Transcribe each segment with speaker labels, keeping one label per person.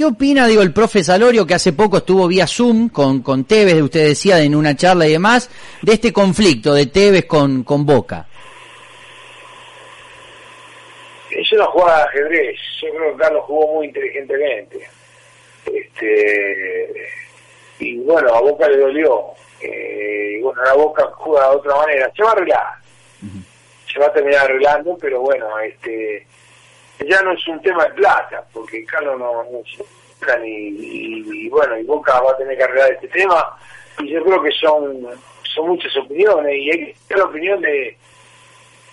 Speaker 1: ¿Qué opina, digo, el profe Salorio, que hace poco estuvo vía Zoom con, con Tevez, usted decía, en una charla y demás, de este conflicto de Tevez con, con Boca?
Speaker 2: Es una jugada de ajedrez. Yo creo que Carlos jugó muy inteligentemente. Este, y bueno, a Boca le dolió. Eh, y bueno, la Boca juega de otra manera. Se va a arreglar. Se va a terminar arreglando, pero bueno, este ya no es un tema de plata, porque Carlos no, no se y, y, bueno, y Boca va a tener que arreglar este tema, y yo creo que son son muchas opiniones, y hay que tener la opinión de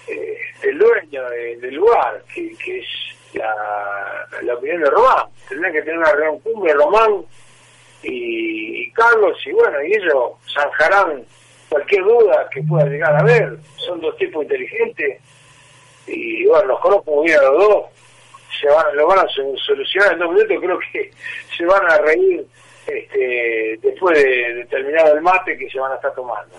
Speaker 2: eh, del dueño de, del lugar, que, que es la, la opinión de Román. Tendrán que tener una reunión cumbre Román y, y Carlos, y bueno, y ellos zanjarán cualquier duda que pueda llegar a haber. Son dos tipos inteligentes y bueno, los conozco muy bien a los dos, lo van a solucionar en dos minutos, creo que se van a reír este, después de, de terminado el mate que se van a estar tomando.